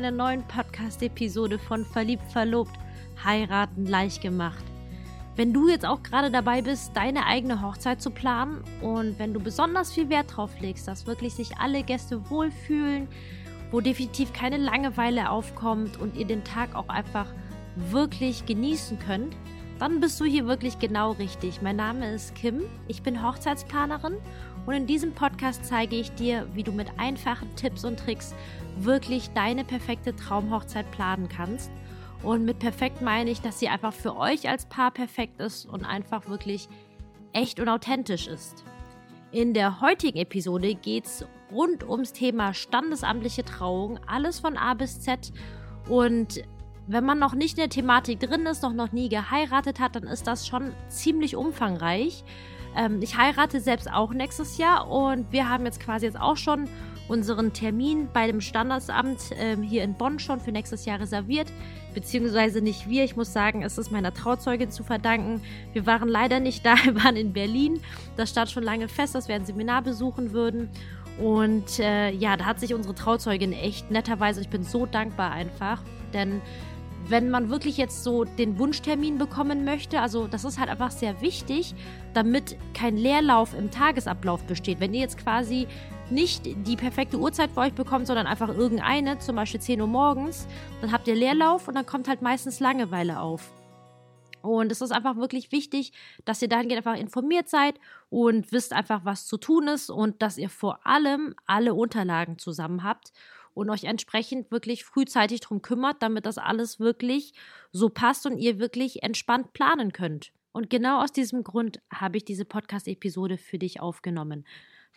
einer neuen Podcast-Episode von Verliebt, Verlobt, Heiraten leicht gemacht. Wenn du jetzt auch gerade dabei bist, deine eigene Hochzeit zu planen und wenn du besonders viel Wert drauf legst, dass wirklich sich alle Gäste wohlfühlen, wo definitiv keine Langeweile aufkommt und ihr den Tag auch einfach wirklich genießen könnt, dann bist du hier wirklich genau richtig. Mein Name ist Kim, ich bin Hochzeitsplanerin und in diesem Podcast zeige ich dir, wie du mit einfachen Tipps und Tricks wirklich deine perfekte Traumhochzeit planen kannst. Und mit perfekt meine ich, dass sie einfach für euch als Paar perfekt ist und einfach wirklich echt und authentisch ist. In der heutigen Episode geht es rund ums Thema standesamtliche Trauung, alles von A bis Z. Und wenn man noch nicht in der Thematik drin ist, noch, noch nie geheiratet hat, dann ist das schon ziemlich umfangreich. Ähm, ich heirate selbst auch nächstes Jahr und wir haben jetzt quasi jetzt auch schon unseren Termin bei dem Standesamt ähm, hier in Bonn schon für nächstes Jahr reserviert. Beziehungsweise nicht wir. Ich muss sagen, es ist meiner Trauzeugin zu verdanken. Wir waren leider nicht da, wir waren in Berlin. Das stand schon lange fest, dass wir ein Seminar besuchen würden. Und äh, ja, da hat sich unsere Trauzeugin echt netterweise, ich bin so dankbar einfach, denn wenn man wirklich jetzt so den Wunschtermin bekommen möchte, also das ist halt einfach sehr wichtig, damit kein Leerlauf im Tagesablauf besteht. Wenn ihr jetzt quasi nicht die perfekte Uhrzeit für euch bekommt, sondern einfach irgendeine, zum Beispiel 10 Uhr morgens, dann habt ihr Leerlauf und dann kommt halt meistens Langeweile auf. Und es ist einfach wirklich wichtig, dass ihr dahingehend einfach informiert seid und wisst einfach, was zu tun ist und dass ihr vor allem alle Unterlagen zusammen habt und euch entsprechend wirklich frühzeitig darum kümmert, damit das alles wirklich so passt und ihr wirklich entspannt planen könnt. Und genau aus diesem Grund habe ich diese Podcast-Episode für dich aufgenommen.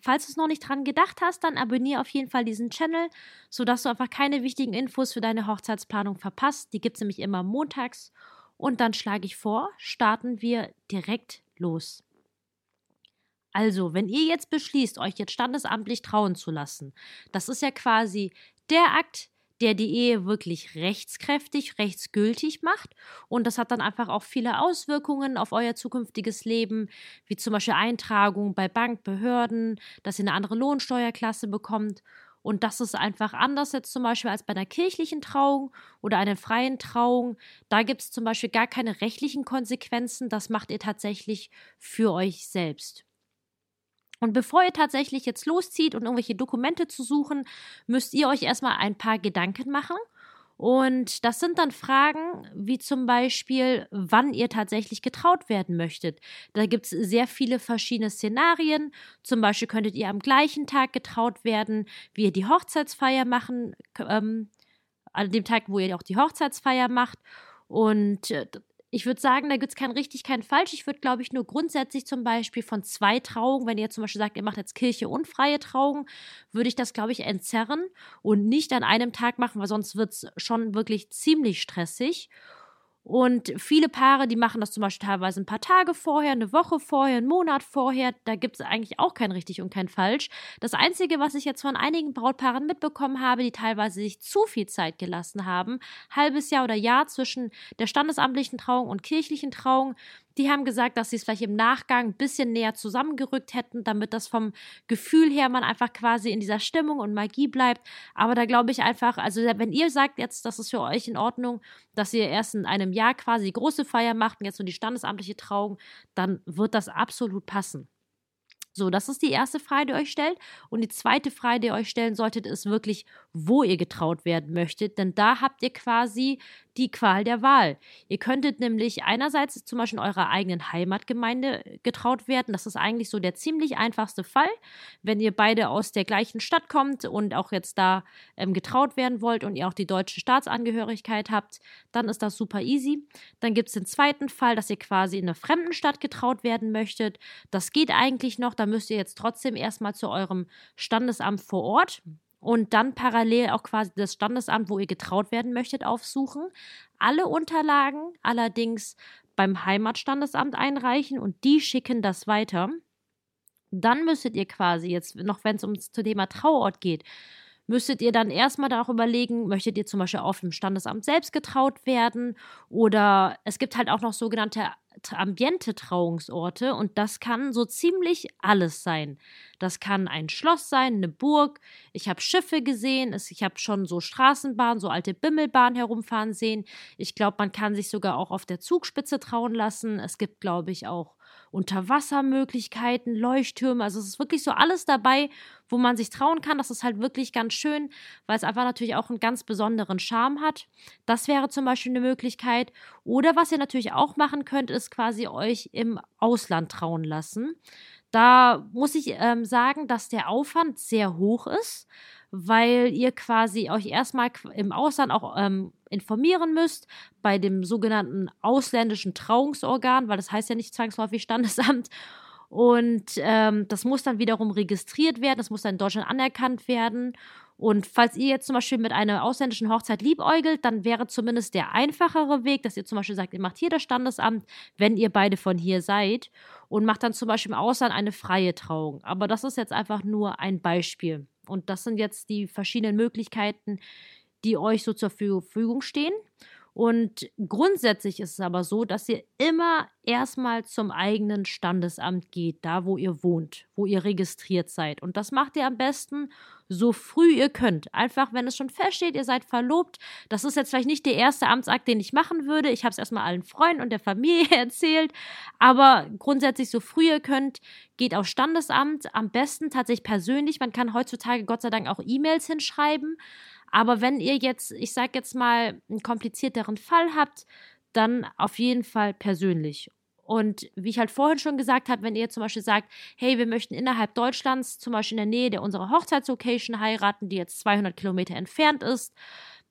Falls du es noch nicht dran gedacht hast, dann abonniere auf jeden Fall diesen Channel, sodass du einfach keine wichtigen Infos für deine Hochzeitsplanung verpasst. Die gibt es nämlich immer montags. Und dann schlage ich vor, starten wir direkt los. Also, wenn ihr jetzt beschließt, euch jetzt standesamtlich trauen zu lassen, das ist ja quasi der Akt, der die Ehe wirklich rechtskräftig, rechtsgültig macht. Und das hat dann einfach auch viele Auswirkungen auf euer zukünftiges Leben, wie zum Beispiel Eintragung bei Bank, Behörden, dass ihr eine andere Lohnsteuerklasse bekommt. Und das ist einfach anders jetzt zum Beispiel als bei einer kirchlichen Trauung oder einer freien Trauung. Da gibt es zum Beispiel gar keine rechtlichen Konsequenzen. Das macht ihr tatsächlich für euch selbst. Und bevor ihr tatsächlich jetzt loszieht und irgendwelche Dokumente zu suchen, müsst ihr euch erstmal ein paar Gedanken machen. Und das sind dann Fragen wie zum Beispiel, wann ihr tatsächlich getraut werden möchtet. Da gibt es sehr viele verschiedene Szenarien. Zum Beispiel könntet ihr am gleichen Tag getraut werden, wie ihr die Hochzeitsfeier machen, ähm, an dem Tag, wo ihr auch die Hochzeitsfeier macht. Und äh, ich würde sagen, da gibt es kein richtig, kein falsch. Ich würde, glaube ich, nur grundsätzlich zum Beispiel von zwei Trauungen, wenn ihr zum Beispiel sagt, ihr macht jetzt Kirche und freie Trauung, würde ich das, glaube ich, entzerren und nicht an einem Tag machen, weil sonst wird es schon wirklich ziemlich stressig. Und viele Paare, die machen das zum Beispiel teilweise ein paar Tage vorher, eine Woche vorher, einen Monat vorher. Da gibt es eigentlich auch kein richtig und kein falsch. Das Einzige, was ich jetzt von einigen Brautpaaren mitbekommen habe, die teilweise sich zu viel Zeit gelassen haben, halbes Jahr oder Jahr zwischen der standesamtlichen Trauung und kirchlichen Trauung, die haben gesagt, dass sie es vielleicht im Nachgang ein bisschen näher zusammengerückt hätten, damit das vom Gefühl her man einfach quasi in dieser Stimmung und Magie bleibt. Aber da glaube ich einfach, also wenn ihr sagt jetzt, das ist für euch in Ordnung, dass ihr erst in einem Jahr quasi die große Feier macht und jetzt nur die standesamtliche Trauung, dann wird das absolut passen. So, das ist die erste Frage, die ihr euch stellt. Und die zweite Frage, die ihr euch stellen solltet, ist wirklich, wo ihr getraut werden möchtet. Denn da habt ihr quasi die Qual der Wahl. Ihr könntet nämlich einerseits zum Beispiel in eurer eigenen Heimatgemeinde getraut werden. Das ist eigentlich so der ziemlich einfachste Fall. Wenn ihr beide aus der gleichen Stadt kommt und auch jetzt da ähm, getraut werden wollt und ihr auch die deutsche Staatsangehörigkeit habt, dann ist das super easy. Dann gibt es den zweiten Fall, dass ihr quasi in einer fremden Stadt getraut werden möchtet. Das geht eigentlich noch. Da müsst ihr jetzt trotzdem erstmal zu eurem Standesamt vor Ort und dann parallel auch quasi das Standesamt, wo ihr getraut werden möchtet, aufsuchen. Alle Unterlagen allerdings beim Heimatstandesamt einreichen und die schicken das weiter. Dann müsstet ihr quasi jetzt, noch wenn es ums Thema Trauort geht, müsstet ihr dann erstmal auch überlegen, möchtet ihr zum Beispiel auf dem Standesamt selbst getraut werden oder es gibt halt auch noch sogenannte Ambiente-Trauungsorte und das kann so ziemlich alles sein. Das kann ein Schloss sein, eine Burg. Ich habe Schiffe gesehen. Ich habe schon so Straßenbahnen, so alte Bimmelbahnen herumfahren sehen. Ich glaube, man kann sich sogar auch auf der Zugspitze trauen lassen. Es gibt, glaube ich, auch Unterwassermöglichkeiten, Leuchttürme. Also es ist wirklich so alles dabei, wo man sich trauen kann. Das ist halt wirklich ganz schön, weil es einfach natürlich auch einen ganz besonderen Charme hat. Das wäre zum Beispiel eine Möglichkeit. Oder was ihr natürlich auch machen könnt, ist quasi euch im Ausland trauen lassen. Da muss ich ähm, sagen, dass der Aufwand sehr hoch ist, weil ihr quasi euch erstmal im Ausland auch ähm, informieren müsst bei dem sogenannten ausländischen Trauungsorgan, weil das heißt ja nicht zwangsläufig Standesamt. Und ähm, das muss dann wiederum registriert werden, das muss dann in Deutschland anerkannt werden. Und falls ihr jetzt zum Beispiel mit einer ausländischen Hochzeit liebäugelt, dann wäre zumindest der einfachere Weg, dass ihr zum Beispiel sagt, ihr macht hier das Standesamt, wenn ihr beide von hier seid und macht dann zum Beispiel im Ausland eine freie Trauung. Aber das ist jetzt einfach nur ein Beispiel. Und das sind jetzt die verschiedenen Möglichkeiten, die euch so zur Verfügung stehen. Und grundsätzlich ist es aber so, dass ihr immer erstmal zum eigenen Standesamt geht, da wo ihr wohnt, wo ihr registriert seid. Und das macht ihr am besten so früh ihr könnt. Einfach, wenn es schon feststeht, ihr seid verlobt. Das ist jetzt vielleicht nicht der erste Amtsakt, den ich machen würde. Ich habe es erstmal allen Freunden und der Familie erzählt. Aber grundsätzlich so früh ihr könnt, geht aufs Standesamt. Am besten tatsächlich persönlich. Man kann heutzutage Gott sei Dank auch E-Mails hinschreiben. Aber wenn ihr jetzt, ich sage jetzt mal, einen komplizierteren Fall habt, dann auf jeden Fall persönlich. Und wie ich halt vorhin schon gesagt habe, wenn ihr zum Beispiel sagt, hey, wir möchten innerhalb Deutschlands, zum Beispiel in der Nähe der unserer Hochzeitslocation heiraten, die jetzt 200 Kilometer entfernt ist,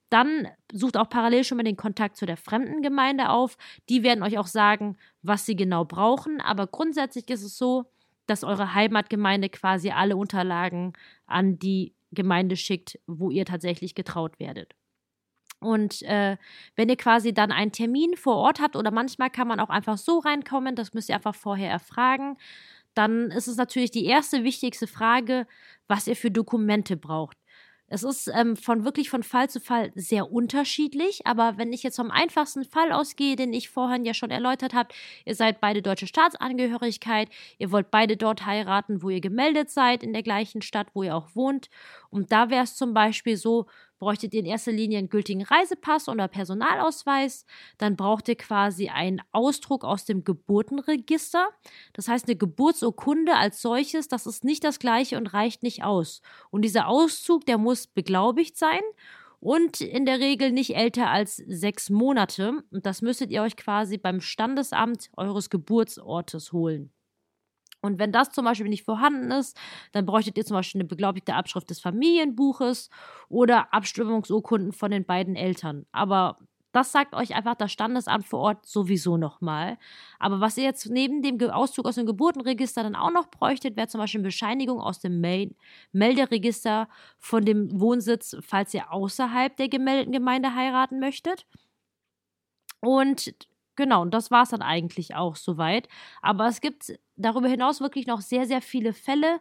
dann sucht auch parallel schon mal den Kontakt zu der fremden Gemeinde auf. Die werden euch auch sagen, was sie genau brauchen. Aber grundsätzlich ist es so, dass eure Heimatgemeinde quasi alle Unterlagen an die Gemeinde schickt, wo ihr tatsächlich getraut werdet. Und äh, wenn ihr quasi dann einen Termin vor Ort habt oder manchmal kann man auch einfach so reinkommen, das müsst ihr einfach vorher erfragen, dann ist es natürlich die erste wichtigste Frage, was ihr für Dokumente braucht. Es ist ähm, von wirklich von Fall zu Fall sehr unterschiedlich, aber wenn ich jetzt vom einfachsten Fall ausgehe, den ich vorhin ja schon erläutert habe, ihr seid beide deutsche Staatsangehörigkeit, ihr wollt beide dort heiraten, wo ihr gemeldet seid, in der gleichen Stadt, wo ihr auch wohnt. Und da wäre es zum Beispiel so, bräuchtet ihr in erster Linie einen gültigen Reisepass oder Personalausweis. Dann braucht ihr quasi einen Ausdruck aus dem Geburtenregister. Das heißt, eine Geburtsurkunde als solches, das ist nicht das gleiche und reicht nicht aus. Und dieser Auszug, der muss beglaubigt sein und in der Regel nicht älter als sechs Monate. Und das müsstet ihr euch quasi beim Standesamt eures Geburtsortes holen. Und wenn das zum Beispiel nicht vorhanden ist, dann bräuchtet ihr zum Beispiel eine beglaubigte Abschrift des Familienbuches oder Abstimmungsurkunden von den beiden Eltern. Aber das sagt euch einfach das Standesamt vor Ort sowieso nochmal. Aber was ihr jetzt neben dem Auszug aus dem Geburtenregister dann auch noch bräuchtet, wäre zum Beispiel eine Bescheinigung aus dem Melderegister von dem Wohnsitz, falls ihr außerhalb der gemeldeten Gemeinde heiraten möchtet. Und Genau, und das war es dann eigentlich auch soweit. Aber es gibt darüber hinaus wirklich noch sehr, sehr viele Fälle,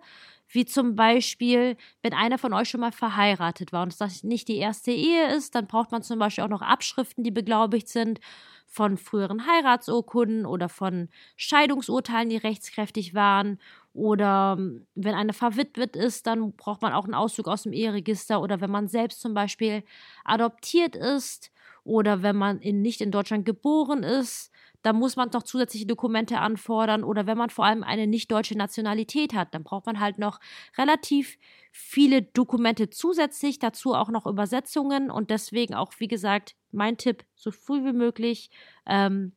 wie zum Beispiel, wenn einer von euch schon mal verheiratet war und das nicht die erste Ehe ist, dann braucht man zum Beispiel auch noch Abschriften, die beglaubigt sind von früheren Heiratsurkunden oder von Scheidungsurteilen, die rechtskräftig waren. Oder ähm, wenn eine verwitwet ist, dann braucht man auch einen Auszug aus dem Eheregister. Oder wenn man selbst zum Beispiel adoptiert ist, oder wenn man in, nicht in Deutschland geboren ist, dann muss man noch zusätzliche Dokumente anfordern. Oder wenn man vor allem eine nicht deutsche Nationalität hat, dann braucht man halt noch relativ viele Dokumente zusätzlich, dazu auch noch Übersetzungen. Und deswegen auch, wie gesagt, mein Tipp, so früh wie möglich ähm,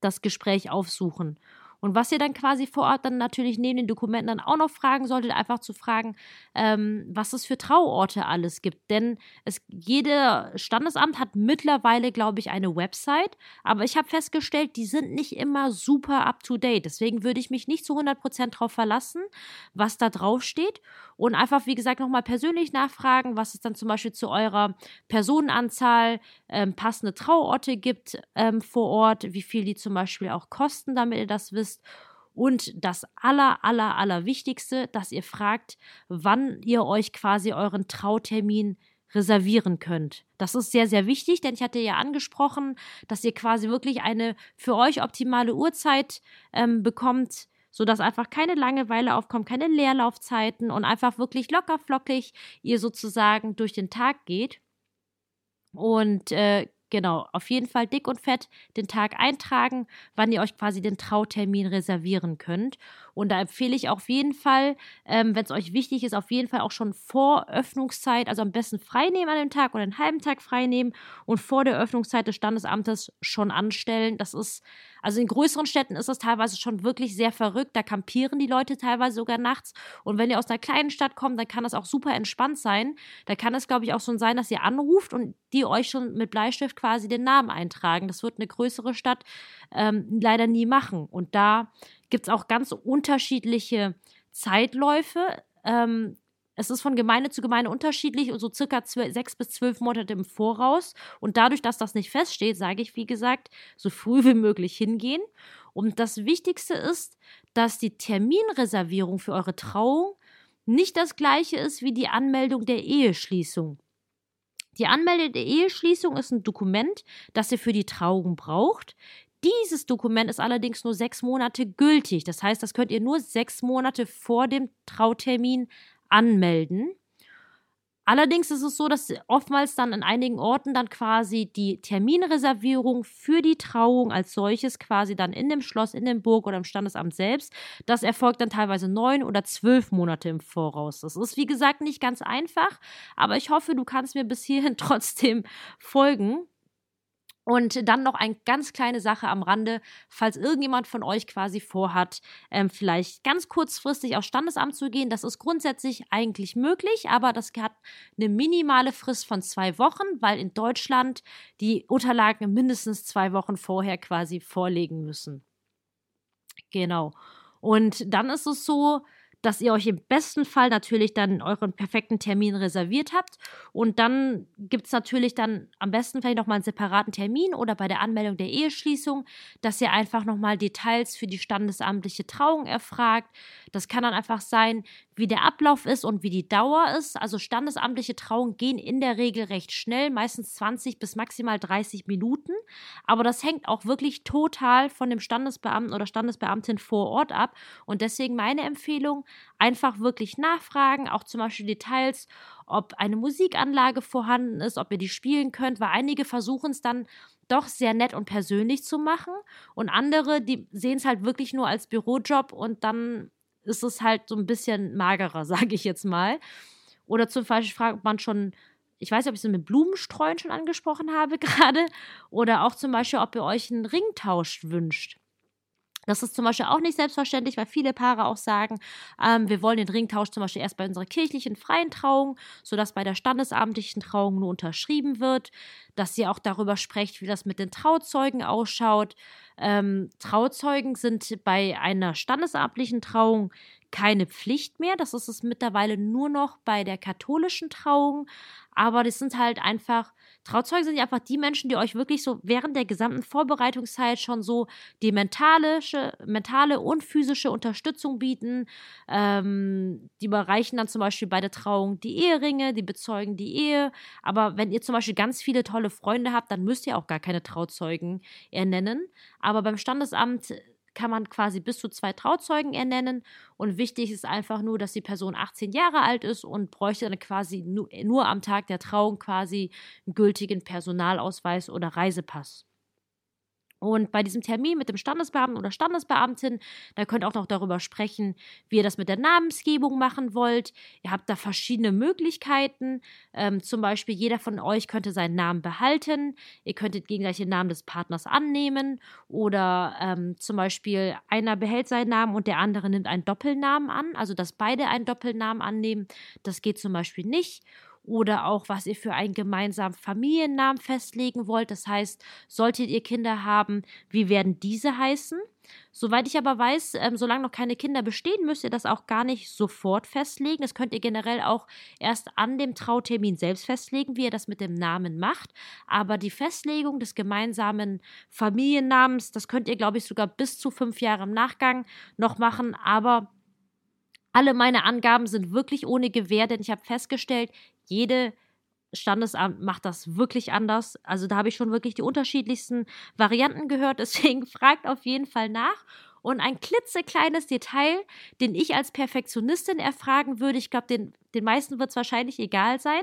das Gespräch aufsuchen. Und was ihr dann quasi vor Ort dann natürlich neben den Dokumenten dann auch noch fragen solltet, einfach zu fragen, ähm, was es für Trauorte alles gibt. Denn es, jede Standesamt hat mittlerweile, glaube ich, eine Website, aber ich habe festgestellt, die sind nicht immer super up-to-date. Deswegen würde ich mich nicht zu 100% darauf verlassen, was da drauf steht und einfach, wie gesagt, nochmal persönlich nachfragen, was es dann zum Beispiel zu eurer Personenanzahl ähm, passende Trauorte gibt ähm, vor Ort, wie viel die zum Beispiel auch kosten, damit ihr das wisst ist. Und das aller, aller, aller Wichtigste, dass ihr fragt, wann ihr euch quasi euren Trautermin reservieren könnt. Das ist sehr, sehr wichtig, denn ich hatte ja angesprochen, dass ihr quasi wirklich eine für euch optimale Uhrzeit ähm, bekommt, sodass einfach keine Langeweile aufkommt, keine Leerlaufzeiten und einfach wirklich locker flockig ihr sozusagen durch den Tag geht. Und äh, genau, auf jeden Fall dick und fett den Tag eintragen, wann ihr euch quasi den Trautermin reservieren könnt. Und da empfehle ich auf jeden Fall, ähm, wenn es euch wichtig ist, auf jeden Fall auch schon vor Öffnungszeit, also am besten freinehmen an dem Tag oder einen halben Tag freinehmen und vor der Öffnungszeit des Standesamtes schon anstellen. Das ist, also in größeren Städten ist das teilweise schon wirklich sehr verrückt. Da kampieren die Leute teilweise sogar nachts. Und wenn ihr aus einer kleinen Stadt kommt, dann kann das auch super entspannt sein. Da kann es, glaube ich, auch schon sein, dass ihr anruft und die euch schon mit Bleistift quasi den Namen eintragen. Das wird eine größere Stadt ähm, leider nie machen. Und da gibt es auch ganz unterschiedliche Zeitläufe. Ähm, es ist von Gemeinde zu Gemeinde unterschiedlich und so circa sechs bis zwölf Monate im Voraus. Und dadurch, dass das nicht feststeht, sage ich, wie gesagt, so früh wie möglich hingehen. Und das Wichtigste ist, dass die Terminreservierung für eure Trauung nicht das gleiche ist wie die Anmeldung der Eheschließung. Die Anmeldung der Eheschließung ist ein Dokument, das ihr für die Trauung braucht. Dieses Dokument ist allerdings nur sechs Monate gültig. Das heißt, das könnt ihr nur sechs Monate vor dem Trautermin anmelden. Allerdings ist es so, dass oftmals dann in einigen Orten dann quasi die Terminreservierung für die Trauung als solches quasi dann in dem Schloss, in dem Burg oder im Standesamt selbst, das erfolgt dann teilweise neun oder zwölf Monate im Voraus. Das ist wie gesagt nicht ganz einfach, aber ich hoffe, du kannst mir bis hierhin trotzdem folgen. Und dann noch eine ganz kleine Sache am Rande, falls irgendjemand von euch quasi vorhat, ähm, vielleicht ganz kurzfristig aufs Standesamt zu gehen. Das ist grundsätzlich eigentlich möglich, aber das hat eine minimale Frist von zwei Wochen, weil in Deutschland die Unterlagen mindestens zwei Wochen vorher quasi vorlegen müssen. Genau. Und dann ist es so, dass ihr euch im besten Fall natürlich dann euren perfekten Termin reserviert habt. Und dann gibt es natürlich dann am besten vielleicht nochmal einen separaten Termin oder bei der Anmeldung der Eheschließung, dass ihr einfach nochmal Details für die standesamtliche Trauung erfragt. Das kann dann einfach sein, wie der Ablauf ist und wie die Dauer ist. Also standesamtliche Trauungen gehen in der Regel recht schnell, meistens 20 bis maximal 30 Minuten. Aber das hängt auch wirklich total von dem Standesbeamten oder Standesbeamtin vor Ort ab. Und deswegen meine Empfehlung, einfach wirklich nachfragen, auch zum Beispiel Details, ob eine Musikanlage vorhanden ist, ob ihr die spielen könnt, weil einige versuchen es dann doch sehr nett und persönlich zu machen und andere, die sehen es halt wirklich nur als Bürojob und dann ist es halt so ein bisschen magerer, sage ich jetzt mal. Oder zum Beispiel fragt man schon, ich weiß nicht, ob ich es mit Blumenstreuen schon angesprochen habe gerade, oder auch zum Beispiel, ob ihr euch einen Ringtausch wünscht. Das ist zum Beispiel auch nicht selbstverständlich, weil viele Paare auch sagen, ähm, wir wollen den Ringtausch zum Beispiel erst bei unserer kirchlichen freien Trauung, sodass bei der standesamtlichen Trauung nur unterschrieben wird, dass ihr auch darüber sprecht, wie das mit den Trauzeugen ausschaut. Ähm, Trauzeugen sind bei einer standesamtlichen Trauung keine Pflicht mehr. Das ist es mittlerweile nur noch bei der katholischen Trauung. Aber das sind halt einfach Trauzeugen sind ja einfach die Menschen, die euch wirklich so während der gesamten Vorbereitungszeit schon so die mentale, mentale und physische Unterstützung bieten. Ähm, die überreichen dann zum Beispiel bei der Trauung die Eheringe, die bezeugen die Ehe. Aber wenn ihr zum Beispiel ganz viele tolle Freunde habt, dann müsst ihr auch gar keine Trauzeugen ernennen. Aber beim Standesamt kann man quasi bis zu zwei Trauzeugen ernennen. Und wichtig ist einfach nur, dass die Person 18 Jahre alt ist und bräuchte dann quasi nur, nur am Tag der Trauung quasi einen gültigen Personalausweis oder Reisepass. Und bei diesem Termin mit dem Standesbeamten oder Standesbeamtin, da könnt ihr auch noch darüber sprechen, wie ihr das mit der Namensgebung machen wollt. Ihr habt da verschiedene Möglichkeiten. Ähm, zum Beispiel, jeder von euch könnte seinen Namen behalten. Ihr könntet gegenseitig den Namen des Partners annehmen. Oder ähm, zum Beispiel, einer behält seinen Namen und der andere nimmt einen Doppelnamen an. Also, dass beide einen Doppelnamen annehmen, das geht zum Beispiel nicht oder auch was ihr für einen gemeinsamen Familiennamen festlegen wollt. Das heißt, solltet ihr Kinder haben, wie werden diese heißen? Soweit ich aber weiß, ähm, solange noch keine Kinder bestehen, müsst ihr das auch gar nicht sofort festlegen. Das könnt ihr generell auch erst an dem Trautermin selbst festlegen, wie ihr das mit dem Namen macht. Aber die Festlegung des gemeinsamen Familiennamens, das könnt ihr, glaube ich, sogar bis zu fünf Jahre im Nachgang noch machen. Aber alle meine Angaben sind wirklich ohne Gewähr, denn ich habe festgestellt, jede Standesamt macht das wirklich anders. Also da habe ich schon wirklich die unterschiedlichsten Varianten gehört. Deswegen fragt auf jeden Fall nach. Und ein klitzekleines Detail, den ich als Perfektionistin erfragen würde, ich glaube, den, den meisten wird es wahrscheinlich egal sein,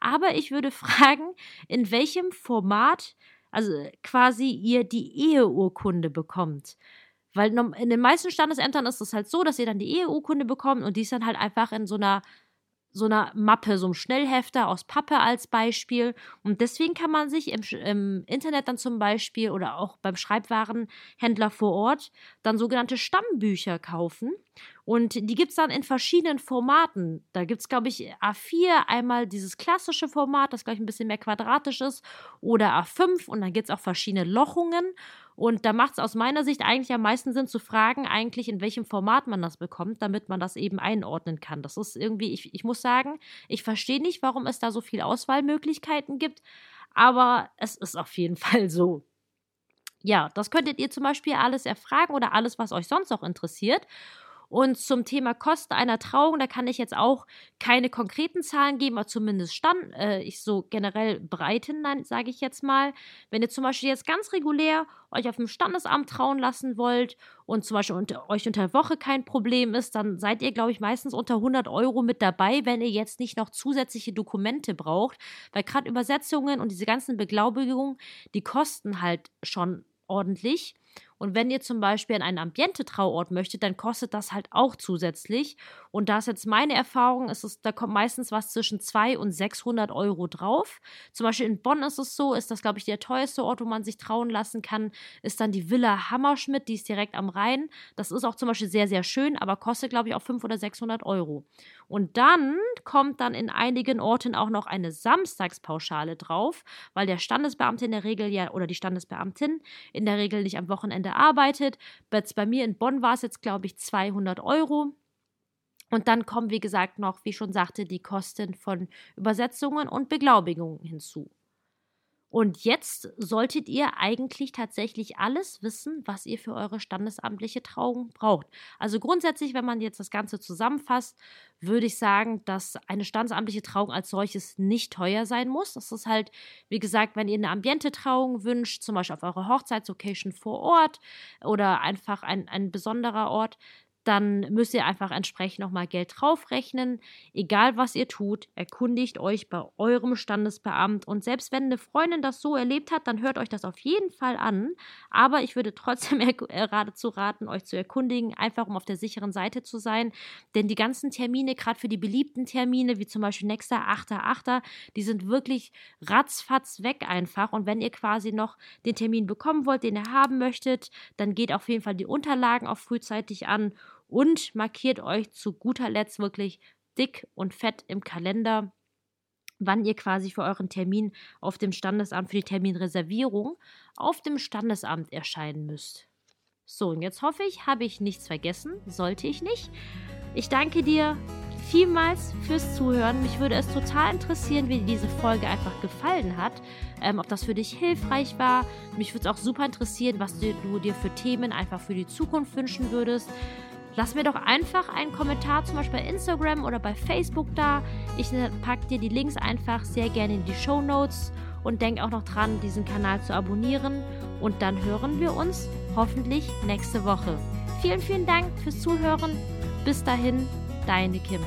aber ich würde fragen, in welchem Format, also quasi ihr die Eheurkunde bekommt. Weil in den meisten Standesämtern ist es halt so, dass ihr dann die Eheurkunde bekommt und die ist dann halt einfach in so einer so einer Mappe, so einem Schnellhefter aus Pappe als Beispiel. Und deswegen kann man sich im, im, Internet dann zum Beispiel oder auch beim Schreibwarenhändler vor Ort dann sogenannte Stammbücher kaufen. Und die gibt es dann in verschiedenen Formaten. Da gibt es, glaube ich, A4, einmal dieses klassische Format, das, glaube ich, ein bisschen mehr quadratisch ist, oder A5 und dann gibt es auch verschiedene Lochungen. Und da macht es aus meiner Sicht eigentlich am meisten Sinn zu fragen, eigentlich in welchem Format man das bekommt, damit man das eben einordnen kann. Das ist irgendwie, ich, ich muss sagen, ich verstehe nicht, warum es da so viele Auswahlmöglichkeiten gibt, aber es ist auf jeden Fall so. Ja, das könntet ihr zum Beispiel alles erfragen oder alles, was euch sonst noch interessiert. Und zum Thema Kosten einer Trauung, da kann ich jetzt auch keine konkreten Zahlen geben, aber zumindest stand äh, ich so generell breiten, sage ich jetzt mal. Wenn ihr zum Beispiel jetzt ganz regulär euch auf dem Standesamt trauen lassen wollt und zum Beispiel unter, euch unter Woche kein Problem ist, dann seid ihr, glaube ich, meistens unter 100 Euro mit dabei, wenn ihr jetzt nicht noch zusätzliche Dokumente braucht, weil gerade Übersetzungen und diese ganzen Beglaubigungen, die kosten halt schon ordentlich. Und wenn ihr zum Beispiel an einen Ambiente-Trauort möchtet, dann kostet das halt auch zusätzlich. Und da ist jetzt meine Erfahrung, ist es, da kommt meistens was zwischen 200 und 600 Euro drauf. Zum Beispiel in Bonn ist es so, ist das, glaube ich, der teuerste Ort, wo man sich trauen lassen kann, ist dann die Villa Hammerschmidt, die ist direkt am Rhein. Das ist auch zum Beispiel sehr, sehr schön, aber kostet, glaube ich, auch 500 oder 600 Euro. Und dann kommt dann in einigen Orten auch noch eine Samstagspauschale drauf, weil der Standesbeamte in der Regel ja oder die Standesbeamtin in der Regel nicht am Wochenende arbeitet. Bei mir in Bonn war es jetzt, glaube ich, 200 Euro. Und dann kommen, wie gesagt, noch, wie schon sagte, die Kosten von Übersetzungen und Beglaubigungen hinzu. Und jetzt solltet ihr eigentlich tatsächlich alles wissen, was ihr für eure standesamtliche Trauung braucht. Also grundsätzlich, wenn man jetzt das Ganze zusammenfasst, würde ich sagen, dass eine standesamtliche Trauung als solches nicht teuer sein muss. Das ist halt, wie gesagt, wenn ihr eine Ambiente-Trauung wünscht, zum Beispiel auf eurer Hochzeitslocation vor Ort oder einfach ein, ein besonderer Ort, dann müsst ihr einfach entsprechend nochmal Geld draufrechnen. Egal was ihr tut, erkundigt euch bei eurem Standesbeamt. Und selbst wenn eine Freundin das so erlebt hat, dann hört euch das auf jeden Fall an. Aber ich würde trotzdem geradezu raten, euch zu erkundigen, einfach um auf der sicheren Seite zu sein. Denn die ganzen Termine, gerade für die beliebten Termine, wie zum Beispiel nächster 8.8., die sind wirklich ratzfatz weg einfach. Und wenn ihr quasi noch den Termin bekommen wollt, den ihr haben möchtet, dann geht auf jeden Fall die Unterlagen auch frühzeitig an und markiert euch zu guter Letzt wirklich dick und fett im Kalender, wann ihr quasi für euren Termin auf dem Standesamt für die Terminreservierung auf dem Standesamt erscheinen müsst. So, und jetzt hoffe ich, habe ich nichts vergessen, sollte ich nicht. Ich danke dir vielmals fürs Zuhören. Mich würde es total interessieren, wie dir diese Folge einfach gefallen hat. Ähm, ob das für dich hilfreich war. Mich würde es auch super interessieren, was du, du dir für Themen einfach für die Zukunft wünschen würdest. Lass mir doch einfach einen Kommentar, zum Beispiel bei Instagram oder bei Facebook da. Ich packe dir die Links einfach sehr gerne in die Show Notes und denk auch noch dran, diesen Kanal zu abonnieren. Und dann hören wir uns hoffentlich nächste Woche. Vielen, vielen Dank fürs Zuhören. Bis dahin, deine Kim.